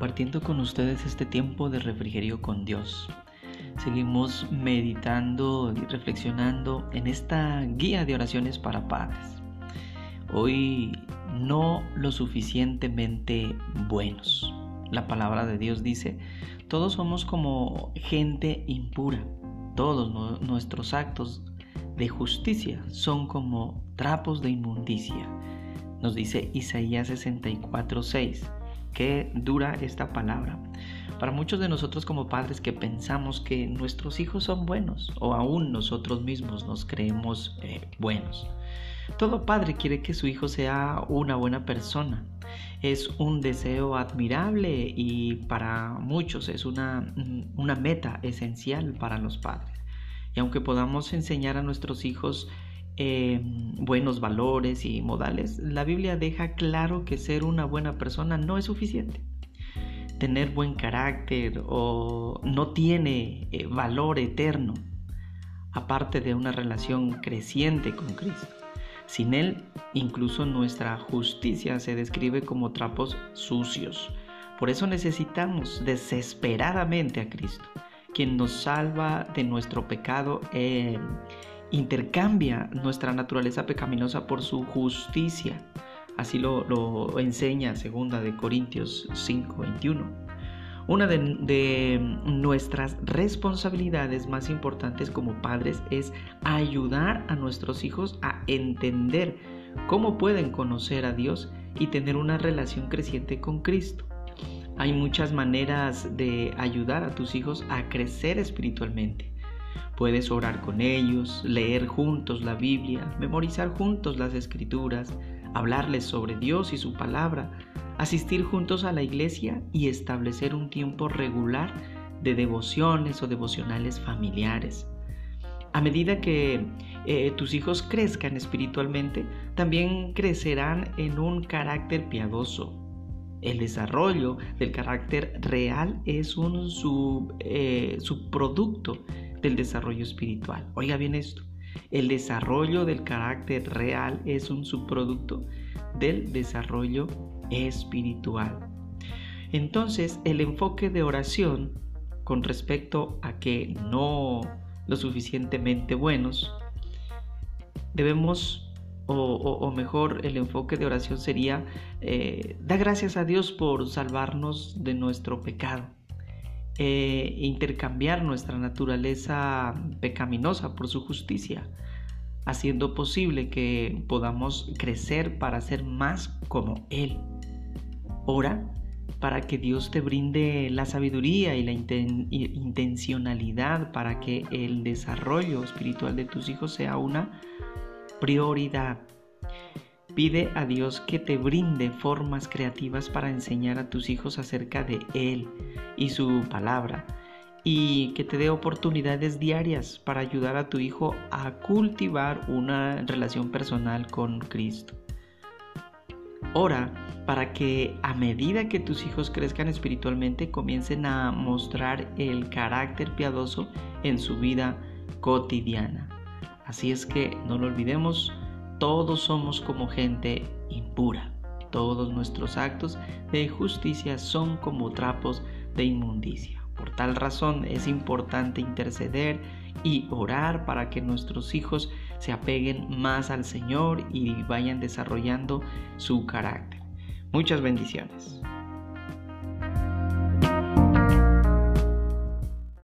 compartiendo con ustedes este tiempo de refrigerio con Dios. Seguimos meditando y reflexionando en esta guía de oraciones para padres. Hoy no lo suficientemente buenos. La palabra de Dios dice, todos somos como gente impura. Todos nuestros actos de justicia son como trapos de inmundicia. Nos dice Isaías 64:6. Qué dura esta palabra. Para muchos de nosotros como padres que pensamos que nuestros hijos son buenos o aún nosotros mismos nos creemos eh, buenos. Todo padre quiere que su hijo sea una buena persona. Es un deseo admirable y para muchos es una, una meta esencial para los padres. Y aunque podamos enseñar a nuestros hijos eh, buenos valores y modales, la Biblia deja claro que ser una buena persona no es suficiente. Tener buen carácter o no tiene eh, valor eterno, aparte de una relación creciente con Cristo. Sin Él, incluso nuestra justicia se describe como trapos sucios. Por eso necesitamos desesperadamente a Cristo, quien nos salva de nuestro pecado. Eh, intercambia nuestra naturaleza pecaminosa por su justicia. Así lo, enseña segunda de Corintios 5:21. Una de, de, nuestras responsabilidades más importantes como padres es ayudar a nuestros hijos a entender cómo pueden conocer a Dios y tener una relación creciente con Cristo. Hay muchas maneras de ayudar a tus hijos a crecer espiritualmente. Puedes orar con ellos, leer juntos la Biblia, memorizar juntos las escrituras, hablarles sobre Dios y su palabra, asistir juntos a la iglesia y establecer un tiempo regular de devociones o devocionales familiares. A medida que eh, tus hijos crezcan espiritualmente, también crecerán en un carácter piadoso. El desarrollo del carácter real es un eh, subproducto del desarrollo espiritual. Oiga bien esto, el desarrollo del carácter real es un subproducto del desarrollo espiritual. Entonces, el enfoque de oración con respecto a que no lo suficientemente buenos, debemos, o, mejor, el enfoque de oración sería, eh, da gracias a Dios por salvarnos de nuestro pecado eh, intercambiar nuestra naturaleza pecaminosa por su justicia, haciendo posible que podamos crecer para ser más como Él. Ora para que Dios te brinde la sabiduría y la intencionalidad para que el desarrollo espiritual de tus hijos sea una prioridad. Pide a Dios que te brinde formas creativas para enseñar a tus hijos acerca de Él y su palabra y que te dé oportunidades diarias para ayudar a tu hijo a cultivar una relación personal con Cristo. Ora para que a medida que tus hijos crezcan espiritualmente comiencen a mostrar el carácter piadoso en su vida cotidiana. Así es que no lo olvidemos, todos somos como gente impura. Todos nuestros actos de justicia son como trapos de inmundicia. Por tal razón es importante interceder y orar para que nuestros hijos se apeguen más al Señor y vayan desarrollando su carácter. Muchas bendiciones.